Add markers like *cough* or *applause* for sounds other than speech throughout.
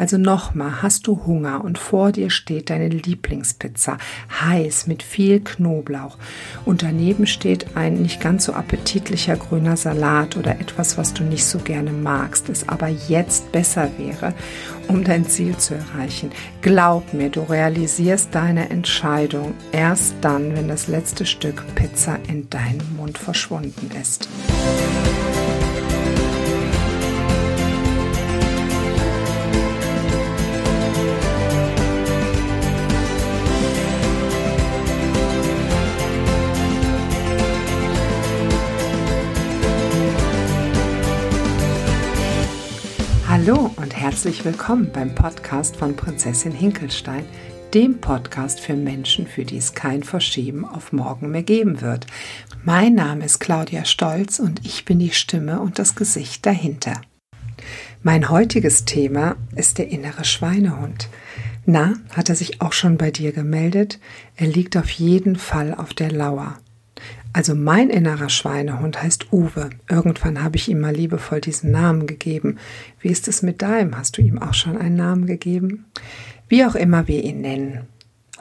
Also nochmal, hast du Hunger und vor dir steht deine Lieblingspizza, heiß mit viel Knoblauch und daneben steht ein nicht ganz so appetitlicher grüner Salat oder etwas, was du nicht so gerne magst, es aber jetzt besser wäre, um dein Ziel zu erreichen. Glaub mir, du realisierst deine Entscheidung erst dann, wenn das letzte Stück Pizza in deinem Mund verschwunden ist. Hallo und herzlich willkommen beim Podcast von Prinzessin Hinkelstein, dem Podcast für Menschen, für die es kein Verschieben auf morgen mehr geben wird. Mein Name ist Claudia Stolz und ich bin die Stimme und das Gesicht dahinter. Mein heutiges Thema ist der innere Schweinehund. Na, hat er sich auch schon bei dir gemeldet? Er liegt auf jeden Fall auf der Lauer. Also mein innerer Schweinehund heißt Uwe. Irgendwann habe ich ihm mal liebevoll diesen Namen gegeben. Wie ist es mit deinem? Hast du ihm auch schon einen Namen gegeben? Wie auch immer wir ihn nennen.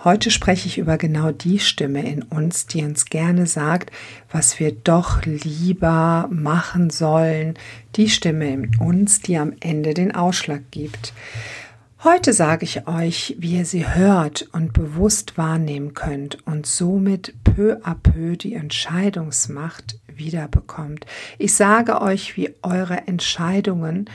Heute spreche ich über genau die Stimme in uns, die uns gerne sagt, was wir doch lieber machen sollen. Die Stimme in uns, die am Ende den Ausschlag gibt. Heute sage ich euch, wie ihr sie hört und bewusst wahrnehmen könnt und somit peu à peu die Entscheidungsmacht wiederbekommt. Ich sage euch, wie eure Entscheidungen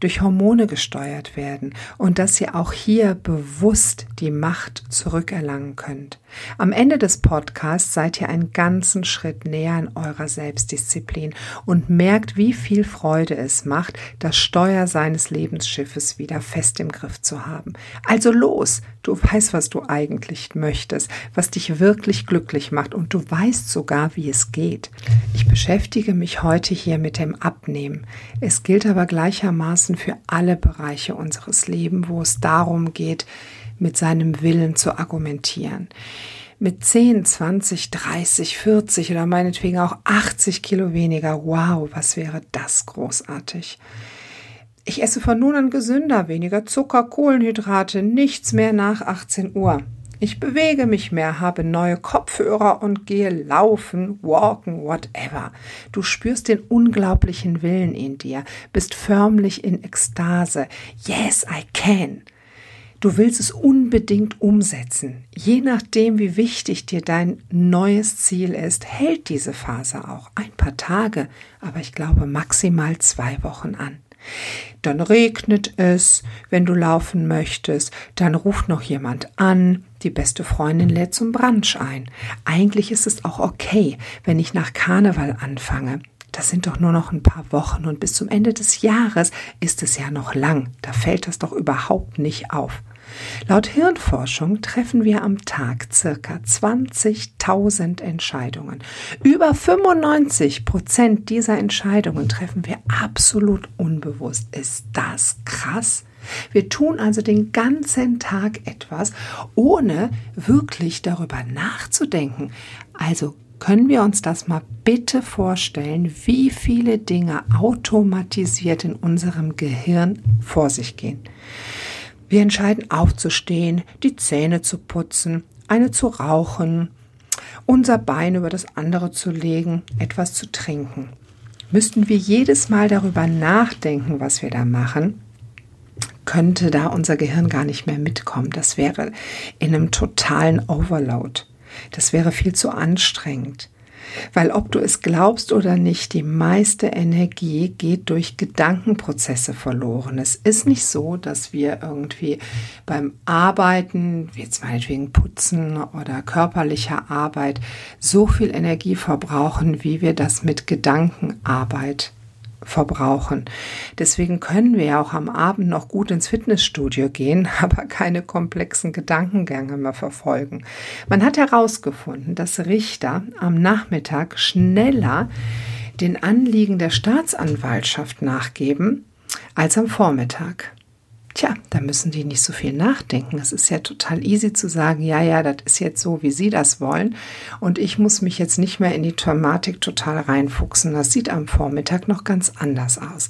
durch Hormone gesteuert werden und dass ihr auch hier bewusst die Macht zurückerlangen könnt. Am Ende des Podcasts seid ihr einen ganzen Schritt näher in eurer Selbstdisziplin und merkt, wie viel Freude es macht, das Steuer seines Lebensschiffes wieder fest im Griff zu haben. Also los, du weißt, was du eigentlich möchtest, was dich wirklich glücklich macht und du weißt sogar, wie es geht. Ich beschäftige mich heute hier mit dem Abnehmen. Es gilt aber gleichermaßen für alle Bereiche unseres Lebens, wo es darum geht, mit seinem Willen zu argumentieren. Mit 10, 20, 30, 40 oder meinetwegen auch 80 Kilo weniger, wow, was wäre das großartig. Ich esse von nun an gesünder, weniger Zucker, Kohlenhydrate, nichts mehr nach 18 Uhr. Ich bewege mich mehr, habe neue Kopfhörer und gehe laufen, walken, whatever. Du spürst den unglaublichen Willen in dir, bist förmlich in Ekstase. Yes, I can. Du willst es unbedingt umsetzen. Je nachdem, wie wichtig dir dein neues Ziel ist, hält diese Phase auch ein paar Tage, aber ich glaube maximal zwei Wochen an. Dann regnet es, wenn du laufen möchtest, dann ruft noch jemand an, die beste Freundin lädt zum Brunch ein. Eigentlich ist es auch okay, wenn ich nach Karneval anfange. Das sind doch nur noch ein paar Wochen und bis zum Ende des Jahres ist es ja noch lang. Da fällt das doch überhaupt nicht auf. Laut Hirnforschung treffen wir am Tag circa 20.000 Entscheidungen. Über 95 Prozent dieser Entscheidungen treffen wir absolut unbewusst. Ist das krass? Wir tun also den ganzen Tag etwas, ohne wirklich darüber nachzudenken. Also können wir uns das mal bitte vorstellen, wie viele Dinge automatisiert in unserem Gehirn vor sich gehen. Wir entscheiden aufzustehen, die Zähne zu putzen, eine zu rauchen, unser Bein über das andere zu legen, etwas zu trinken. Müssten wir jedes Mal darüber nachdenken, was wir da machen, könnte da unser Gehirn gar nicht mehr mitkommen. Das wäre in einem totalen Overload. Das wäre viel zu anstrengend. Weil ob du es glaubst oder nicht, die meiste Energie geht durch Gedankenprozesse verloren. Es ist nicht so, dass wir irgendwie beim Arbeiten, jetzt meinetwegen Putzen oder körperlicher Arbeit, so viel Energie verbrauchen, wie wir das mit Gedankenarbeit verbrauchen. Deswegen können wir ja auch am Abend noch gut ins Fitnessstudio gehen, *laughs* aber keine komplexen Gedankengänge mehr verfolgen. Man hat herausgefunden, dass Richter am Nachmittag schneller den Anliegen der Staatsanwaltschaft nachgeben als am Vormittag. Tja, da müssen die nicht so viel nachdenken. Es ist ja total easy zu sagen, ja, ja, das ist jetzt so, wie sie das wollen. Und ich muss mich jetzt nicht mehr in die Thematik total reinfuchsen. Das sieht am Vormittag noch ganz anders aus.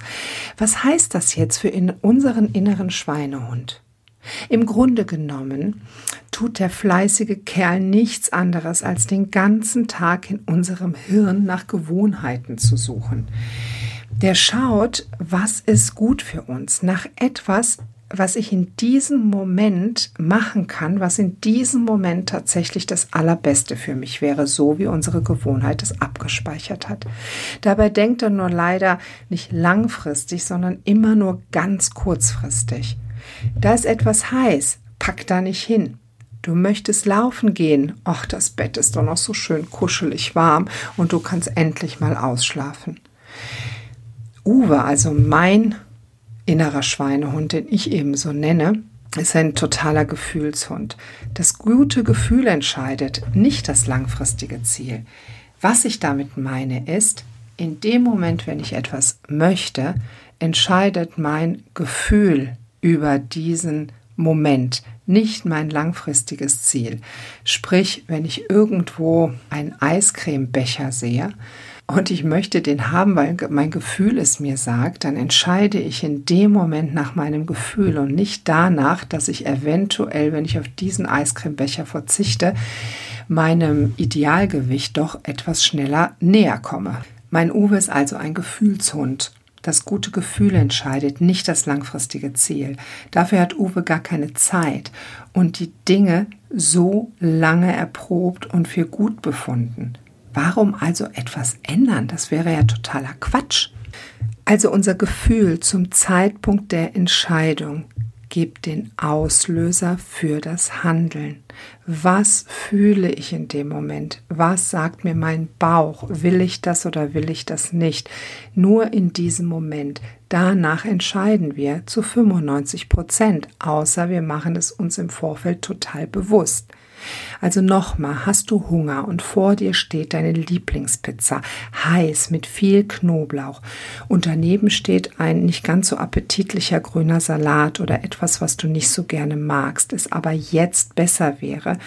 Was heißt das jetzt für in unseren inneren Schweinehund? Im Grunde genommen tut der fleißige Kerl nichts anderes, als den ganzen Tag in unserem Hirn nach Gewohnheiten zu suchen. Der schaut, was ist gut für uns, nach etwas, was ich in diesem Moment machen kann, was in diesem Moment tatsächlich das Allerbeste für mich wäre, so wie unsere Gewohnheit es abgespeichert hat. Dabei denkt er nur leider nicht langfristig, sondern immer nur ganz kurzfristig. Da ist etwas heiß, pack da nicht hin. Du möchtest laufen gehen. Ach, das Bett ist doch noch so schön kuschelig warm und du kannst endlich mal ausschlafen. Uwe, also mein innerer Schweinehund, den ich eben so nenne, ist ein totaler Gefühlshund. Das gute Gefühl entscheidet, nicht das langfristige Ziel. Was ich damit meine ist, in dem Moment, wenn ich etwas möchte, entscheidet mein Gefühl über diesen Moment, nicht mein langfristiges Ziel. Sprich, wenn ich irgendwo einen Eiscremebecher sehe und ich möchte den haben, weil mein Gefühl es mir sagt, dann entscheide ich in dem Moment nach meinem Gefühl und nicht danach, dass ich eventuell, wenn ich auf diesen Eiscremebecher verzichte, meinem Idealgewicht doch etwas schneller näher komme. Mein Uwe ist also ein Gefühlshund. Das gute Gefühl entscheidet, nicht das langfristige Ziel. Dafür hat Uwe gar keine Zeit und die Dinge so lange erprobt und für gut befunden. Warum also etwas ändern? Das wäre ja totaler Quatsch. Also unser Gefühl zum Zeitpunkt der Entscheidung gibt den Auslöser für das Handeln. Was fühle ich in dem Moment? Was sagt mir mein Bauch? Will ich das oder will ich das nicht? Nur in diesem Moment. Danach entscheiden wir zu 95 Prozent, außer wir machen es uns im Vorfeld total bewusst. Also nochmal, hast du Hunger und vor dir steht deine Lieblingspizza, heiß mit viel Knoblauch und daneben steht ein nicht ganz so appetitlicher grüner Salat oder etwas, was du nicht so gerne magst, es aber jetzt besser wäre,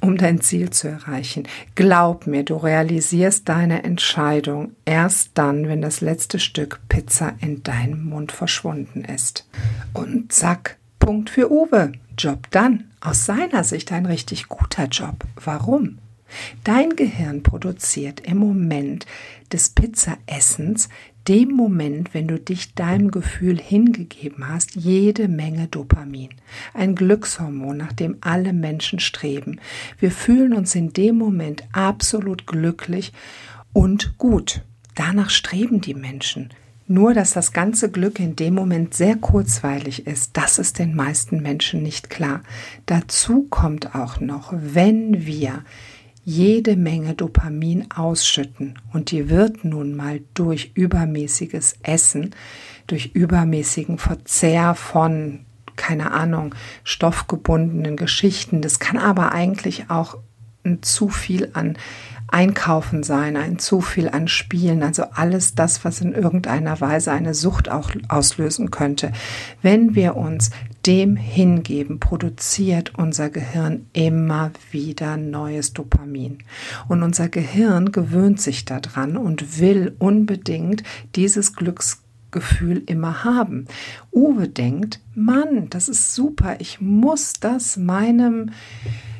um dein Ziel zu erreichen. Glaub mir, du realisierst deine Entscheidung erst dann, wenn das letzte Stück Pizza in deinem Mund verschwunden ist. Und zack, Punkt für Uwe. Job dann. Aus seiner Sicht ein richtig guter Job. Warum? Dein Gehirn produziert im Moment des Pizzaessens, dem Moment, wenn du dich deinem Gefühl hingegeben hast, jede Menge Dopamin. Ein Glückshormon, nach dem alle Menschen streben. Wir fühlen uns in dem Moment absolut glücklich und gut. Danach streben die Menschen. Nur, dass das ganze Glück in dem Moment sehr kurzweilig ist, das ist den meisten Menschen nicht klar. Dazu kommt auch noch, wenn wir jede Menge Dopamin ausschütten und die wird nun mal durch übermäßiges Essen, durch übermäßigen Verzehr von keine Ahnung, stoffgebundenen Geschichten. Das kann aber eigentlich auch ein zu viel an Einkaufen sein, ein zu viel an Spielen, also alles das, was in irgendeiner Weise eine Sucht auch auslösen könnte. Wenn wir uns dem hingeben, produziert unser Gehirn immer wieder neues Dopamin. Und unser Gehirn gewöhnt sich daran und will unbedingt dieses Glücksgefühl immer haben. Uwe denkt, Mann, das ist super, ich muss das meinem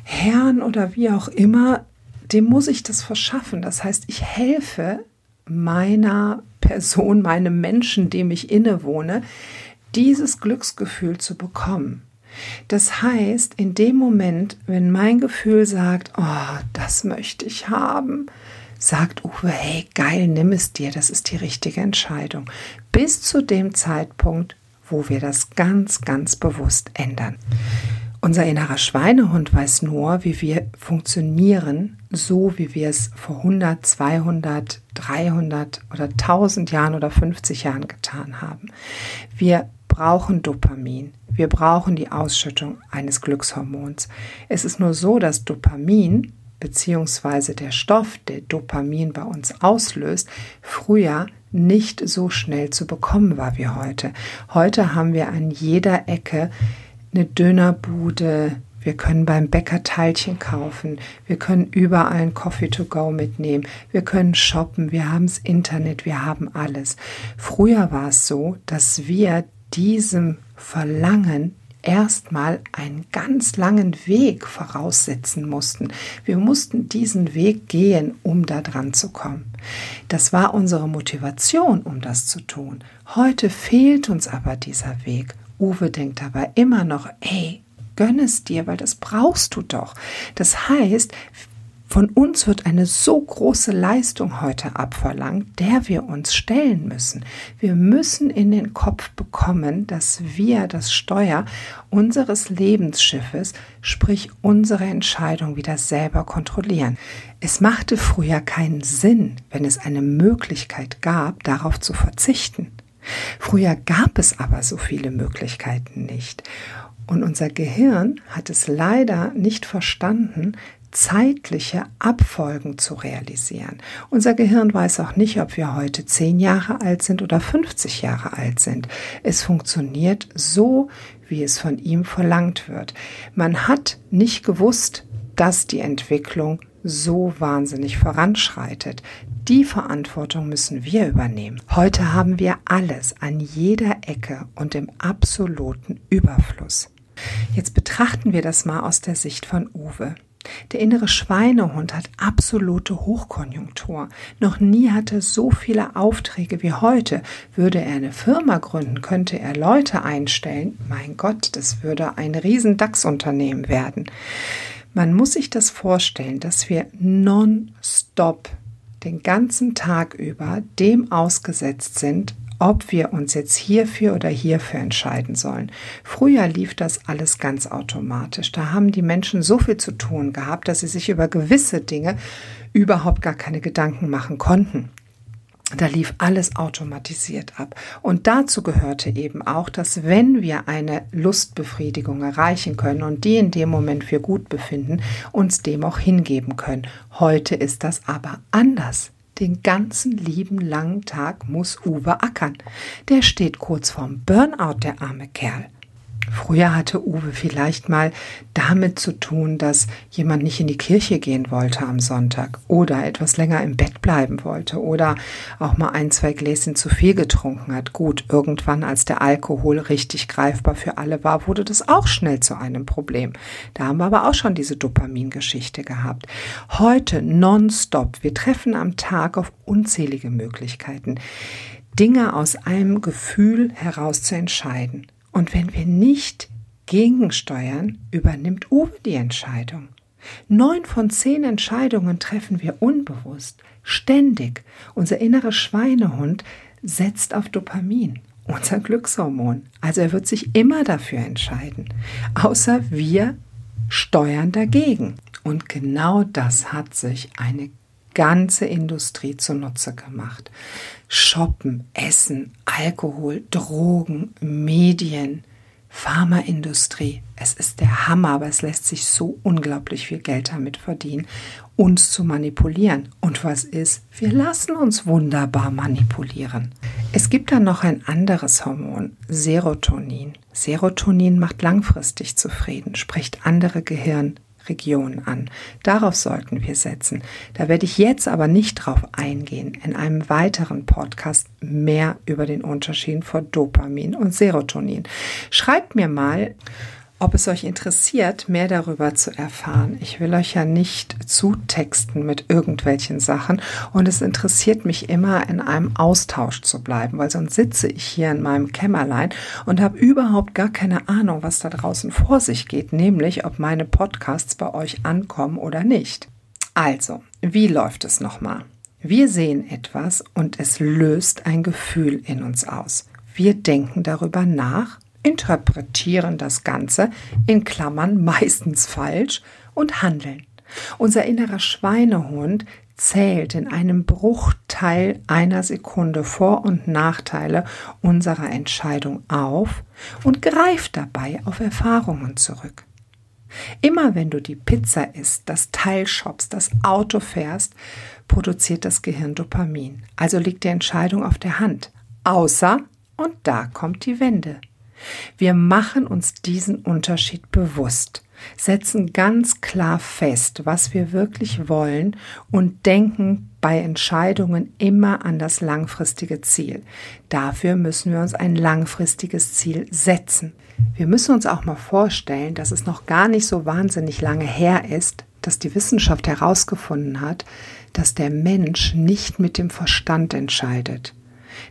Herrn oder wie auch immer dem muss ich das verschaffen. Das heißt, ich helfe meiner Person, meinem Menschen, dem ich innewohne, dieses Glücksgefühl zu bekommen. Das heißt, in dem Moment, wenn mein Gefühl sagt, oh, das möchte ich haben, sagt Uwe, hey, geil, nimm es dir, das ist die richtige Entscheidung. Bis zu dem Zeitpunkt, wo wir das ganz, ganz bewusst ändern. Unser innerer Schweinehund weiß nur, wie wir funktionieren, so wie wir es vor 100, 200, 300 oder 1000 Jahren oder 50 Jahren getan haben. Wir brauchen Dopamin. Wir brauchen die Ausschüttung eines Glückshormons. Es ist nur so, dass Dopamin beziehungsweise der Stoff, der Dopamin bei uns auslöst, früher nicht so schnell zu bekommen war wie heute. Heute haben wir an jeder Ecke eine Dönerbude, wir können beim Bäcker Teilchen kaufen. Wir können überall ein Coffee to go mitnehmen. Wir können shoppen. Wir haben das Internet. Wir haben alles. Früher war es so, dass wir diesem Verlangen erstmal einen ganz langen Weg voraussetzen mussten. Wir mussten diesen Weg gehen, um da dran zu kommen. Das war unsere Motivation, um das zu tun. Heute fehlt uns aber dieser Weg. Uwe denkt aber immer noch, ey, gönn es dir, weil das brauchst du doch. Das heißt, von uns wird eine so große Leistung heute abverlangt, der wir uns stellen müssen. Wir müssen in den Kopf bekommen, dass wir das Steuer unseres Lebensschiffes, sprich unsere Entscheidung wieder selber kontrollieren. Es machte früher keinen Sinn, wenn es eine Möglichkeit gab, darauf zu verzichten. Früher gab es aber so viele Möglichkeiten nicht. Und unser Gehirn hat es leider nicht verstanden, zeitliche Abfolgen zu realisieren. Unser Gehirn weiß auch nicht, ob wir heute 10 Jahre alt sind oder 50 Jahre alt sind. Es funktioniert so, wie es von ihm verlangt wird. Man hat nicht gewusst, dass die Entwicklung so wahnsinnig voranschreitet. Die Verantwortung müssen wir übernehmen. Heute haben wir alles an jeder Ecke und im absoluten Überfluss. Jetzt betrachten wir das mal aus der Sicht von Uwe. Der innere Schweinehund hat absolute Hochkonjunktur. Noch nie hatte er so viele Aufträge wie heute. Würde er eine Firma gründen, könnte er Leute einstellen. Mein Gott, das würde ein riesen DAX-Unternehmen werden. Man muss sich das vorstellen, dass wir nonstop den ganzen Tag über dem ausgesetzt sind, ob wir uns jetzt hierfür oder hierfür entscheiden sollen. Früher lief das alles ganz automatisch. Da haben die Menschen so viel zu tun gehabt, dass sie sich über gewisse Dinge überhaupt gar keine Gedanken machen konnten. Da lief alles automatisiert ab. Und dazu gehörte eben auch, dass wenn wir eine Lustbefriedigung erreichen können und die in dem Moment wir gut befinden, uns dem auch hingeben können. Heute ist das aber anders. Den ganzen lieben langen Tag muss Uwe ackern. Der steht kurz vorm Burnout, der arme Kerl. Früher hatte Uwe vielleicht mal damit zu tun, dass jemand nicht in die Kirche gehen wollte am Sonntag oder etwas länger im Bett bleiben wollte oder auch mal ein, zwei Gläschen zu viel getrunken hat. Gut, irgendwann, als der Alkohol richtig greifbar für alle war, wurde das auch schnell zu einem Problem. Da haben wir aber auch schon diese Dopamingeschichte gehabt. Heute nonstop. Wir treffen am Tag auf unzählige Möglichkeiten. Dinge aus einem Gefühl heraus zu entscheiden. Und wenn wir nicht gegensteuern, übernimmt Uwe die Entscheidung. Neun von zehn Entscheidungen treffen wir unbewusst, ständig. Unser innerer Schweinehund setzt auf Dopamin, unser Glückshormon. Also er wird sich immer dafür entscheiden. Außer wir steuern dagegen. Und genau das hat sich eine ganze Industrie zunutze gemacht. Shoppen, Essen, Alkohol, Drogen, Medien, Pharmaindustrie. Es ist der Hammer, aber es lässt sich so unglaublich viel Geld damit verdienen, uns zu manipulieren. Und was ist? Wir lassen uns wunderbar manipulieren. Es gibt dann noch ein anderes Hormon, Serotonin. Serotonin macht langfristig zufrieden, spricht andere Gehirn, Region an. Darauf sollten wir setzen. Da werde ich jetzt aber nicht drauf eingehen. In einem weiteren Podcast mehr über den Unterschied von Dopamin und Serotonin. Schreibt mir mal, ob es euch interessiert, mehr darüber zu erfahren. Ich will euch ja nicht zutexten mit irgendwelchen Sachen und es interessiert mich immer, in einem Austausch zu bleiben, weil sonst sitze ich hier in meinem Kämmerlein und habe überhaupt gar keine Ahnung, was da draußen vor sich geht, nämlich ob meine Podcasts bei euch ankommen oder nicht. Also, wie läuft es nochmal? Wir sehen etwas und es löst ein Gefühl in uns aus. Wir denken darüber nach interpretieren das Ganze in Klammern meistens falsch und handeln. Unser innerer Schweinehund zählt in einem Bruchteil einer Sekunde Vor- und Nachteile unserer Entscheidung auf und greift dabei auf Erfahrungen zurück. Immer wenn du die Pizza isst, das Teil shoppst, das Auto fährst, produziert das Gehirn Dopamin. Also liegt die Entscheidung auf der Hand. Außer, und da kommt die Wende. Wir machen uns diesen Unterschied bewusst, setzen ganz klar fest, was wir wirklich wollen und denken bei Entscheidungen immer an das langfristige Ziel. Dafür müssen wir uns ein langfristiges Ziel setzen. Wir müssen uns auch mal vorstellen, dass es noch gar nicht so wahnsinnig lange her ist, dass die Wissenschaft herausgefunden hat, dass der Mensch nicht mit dem Verstand entscheidet.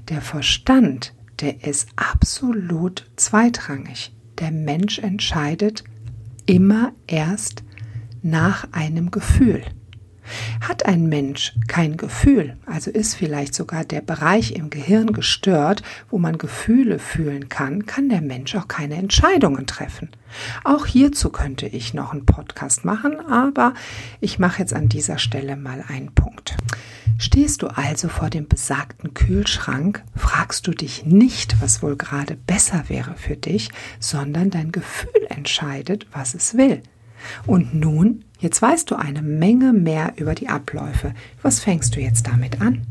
Der Verstand der ist absolut zweitrangig. Der Mensch entscheidet immer erst nach einem Gefühl. Hat ein Mensch kein Gefühl, also ist vielleicht sogar der Bereich im Gehirn gestört, wo man Gefühle fühlen kann, kann der Mensch auch keine Entscheidungen treffen. Auch hierzu könnte ich noch einen Podcast machen, aber ich mache jetzt an dieser Stelle mal einen Punkt. Stehst du also vor dem besagten Kühlschrank, fragst du dich nicht, was wohl gerade besser wäre für dich, sondern dein Gefühl entscheidet, was es will. Und nun, jetzt weißt du eine Menge mehr über die Abläufe. Was fängst du jetzt damit an?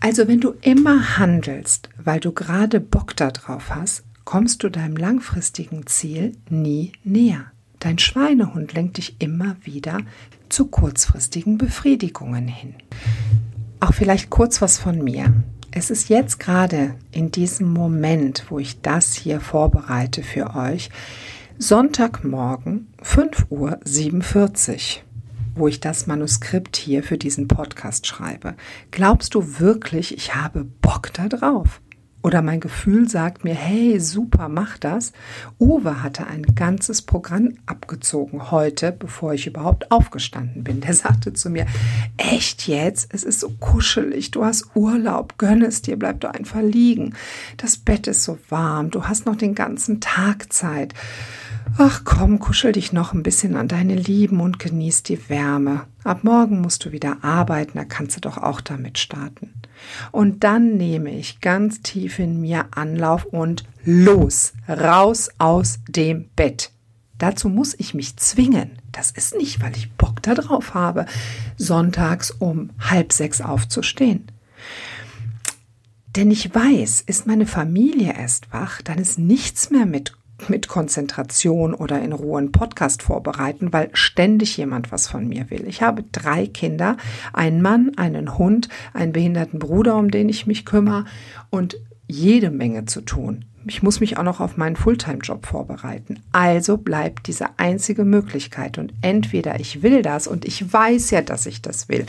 Also wenn du immer handelst, weil du gerade Bock darauf hast, kommst du deinem langfristigen Ziel nie näher. Dein Schweinehund lenkt dich immer wieder zu kurzfristigen Befriedigungen hin. Auch vielleicht kurz was von mir. Es ist jetzt gerade in diesem Moment, wo ich das hier vorbereite für euch, Sonntagmorgen 5.47 Uhr, wo ich das Manuskript hier für diesen Podcast schreibe. Glaubst du wirklich, ich habe Bock da drauf? Oder mein Gefühl sagt mir, hey, super, mach das. Uwe hatte ein ganzes Programm abgezogen heute, bevor ich überhaupt aufgestanden bin. Der sagte zu mir, echt jetzt? Es ist so kuschelig, du hast Urlaub, gönn es dir, bleib doch einfach liegen. Das Bett ist so warm, du hast noch den ganzen Tag Zeit. Ach komm, kuschel dich noch ein bisschen an deine Lieben und genieß die Wärme. Ab morgen musst du wieder arbeiten, da kannst du doch auch damit starten. Und dann nehme ich ganz tief in mir Anlauf und los, raus aus dem Bett. Dazu muss ich mich zwingen. Das ist nicht, weil ich Bock darauf habe, sonntags um halb sechs aufzustehen. Denn ich weiß, ist meine Familie erst wach, dann ist nichts mehr mit mit Konzentration oder in Ruhe einen Podcast vorbereiten, weil ständig jemand was von mir will. Ich habe drei Kinder, einen Mann, einen Hund, einen behinderten Bruder, um den ich mich kümmere und jede Menge zu tun. Ich muss mich auch noch auf meinen Fulltime-Job vorbereiten. Also bleibt diese einzige Möglichkeit. Und entweder ich will das und ich weiß ja, dass ich das will.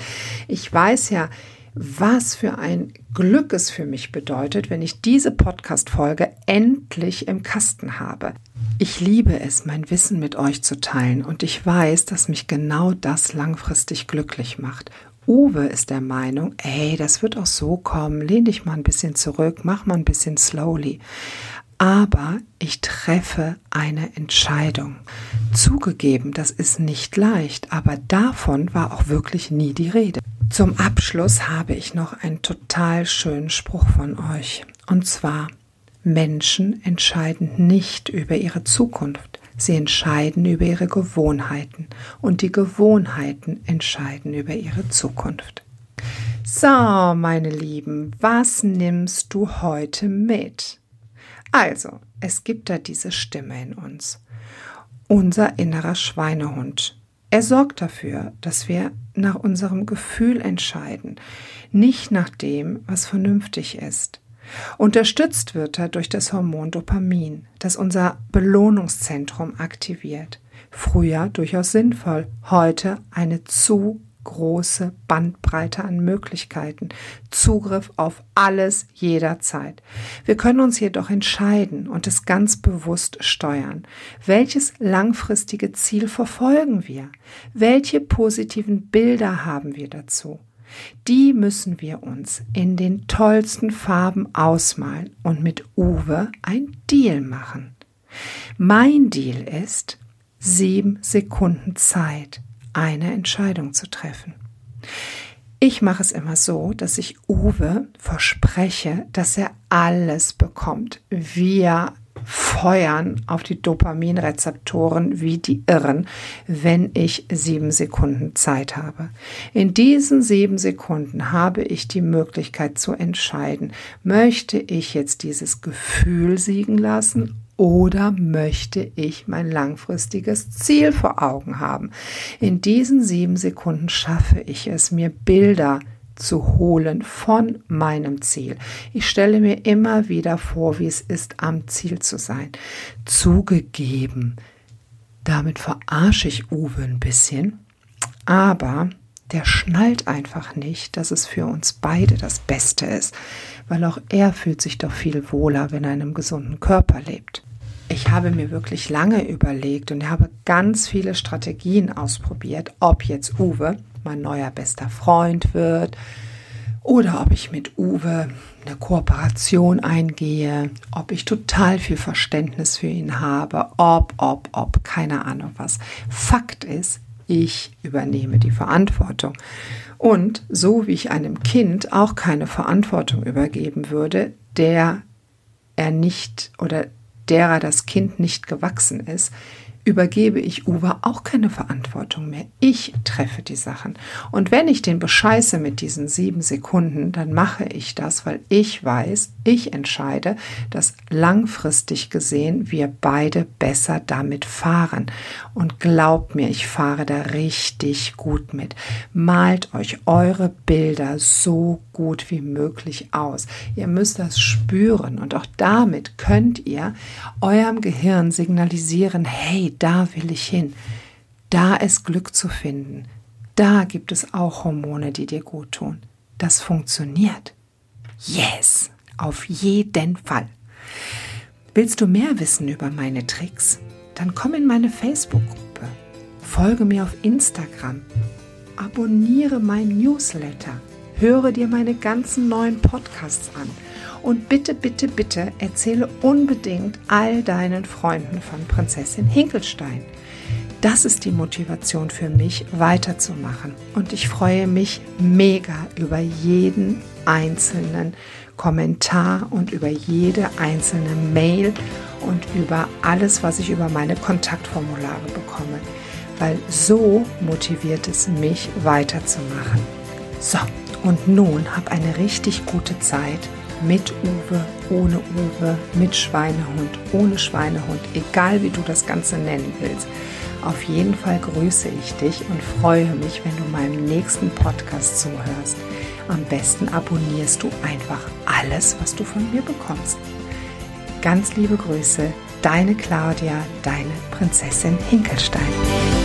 Ich weiß ja, was für ein Glück es für mich bedeutet, wenn ich diese Podcast-Folge endlich im Kasten habe. Ich liebe es, mein Wissen mit euch zu teilen und ich weiß, dass mich genau das langfristig glücklich macht. Uwe ist der Meinung, ey, das wird auch so kommen, lehn dich mal ein bisschen zurück, mach mal ein bisschen slowly. Aber ich treffe eine Entscheidung. Zugegeben, das ist nicht leicht, aber davon war auch wirklich nie die Rede. Zum Abschluss habe ich noch einen total schönen Spruch von euch. Und zwar, Menschen entscheiden nicht über ihre Zukunft, sie entscheiden über ihre Gewohnheiten und die Gewohnheiten entscheiden über ihre Zukunft. So, meine Lieben, was nimmst du heute mit? Also, es gibt da diese Stimme in uns. Unser innerer Schweinehund, er sorgt dafür, dass wir nach unserem Gefühl entscheiden, nicht nach dem, was vernünftig ist. Unterstützt wird er durch das Hormon Dopamin, das unser Belohnungszentrum aktiviert. Früher durchaus sinnvoll, heute eine zu große Bandbreite an Möglichkeiten, Zugriff auf alles jederzeit. Wir können uns jedoch entscheiden und es ganz bewusst steuern. Welches langfristige Ziel verfolgen wir? Welche positiven Bilder haben wir dazu? Die müssen wir uns in den tollsten Farben ausmalen und mit Uwe ein Deal machen. Mein Deal ist sieben Sekunden Zeit eine Entscheidung zu treffen. Ich mache es immer so, dass ich Uwe verspreche, dass er alles bekommt, wie er feuern auf die Dopaminrezeptoren wie die Irren, wenn ich sieben Sekunden Zeit habe. In diesen sieben Sekunden habe ich die Möglichkeit zu entscheiden, möchte ich jetzt dieses Gefühl siegen lassen oder möchte ich mein langfristiges Ziel vor Augen haben? In diesen sieben Sekunden schaffe ich es, mir Bilder zu holen von meinem Ziel. Ich stelle mir immer wieder vor, wie es ist, am Ziel zu sein. Zugegeben, damit verarsche ich Uwe ein bisschen, aber der schnallt einfach nicht, dass es für uns beide das Beste ist, weil auch er fühlt sich doch viel wohler, wenn er in einem gesunden Körper lebt. Ich habe mir wirklich lange überlegt und habe ganz viele Strategien ausprobiert, ob jetzt Uwe mein neuer bester Freund wird oder ob ich mit Uwe eine Kooperation eingehe, ob ich total viel Verständnis für ihn habe, ob, ob, ob, keine Ahnung was. Fakt ist, ich übernehme die Verantwortung. Und so wie ich einem Kind auch keine Verantwortung übergeben würde, der er nicht oder derer das Kind nicht gewachsen ist, übergebe ich Uwe auch keine Verantwortung mehr. Ich treffe die Sachen. Und wenn ich den bescheiße mit diesen sieben Sekunden, dann mache ich das, weil ich weiß, ich entscheide, dass langfristig gesehen wir beide besser damit fahren. Und glaubt mir, ich fahre da richtig gut mit. Malt euch eure Bilder so gut wie möglich aus. Ihr müsst das spüren und auch damit könnt ihr eurem Gehirn signalisieren, hey, da will ich hin. Da ist Glück zu finden. Da gibt es auch Hormone, die dir gut tun. Das funktioniert. Yes, auf jeden Fall. Willst du mehr wissen über meine Tricks? Dann komm in meine Facebook-Gruppe. Folge mir auf Instagram. Abonniere mein Newsletter. Höre dir meine ganzen neuen Podcasts an und bitte, bitte, bitte erzähle unbedingt all deinen Freunden von Prinzessin Hinkelstein. Das ist die Motivation für mich, weiterzumachen. Und ich freue mich mega über jeden einzelnen Kommentar und über jede einzelne Mail und über alles, was ich über meine Kontaktformulare bekomme. Weil so motiviert es mich weiterzumachen. So, und nun hab eine richtig gute Zeit mit Uwe, ohne Uwe, mit Schweinehund, ohne Schweinehund, egal wie du das Ganze nennen willst. Auf jeden Fall grüße ich dich und freue mich, wenn du meinem nächsten Podcast zuhörst. Am besten abonnierst du einfach alles, was du von mir bekommst. Ganz liebe Grüße, deine Claudia, deine Prinzessin Hinkelstein.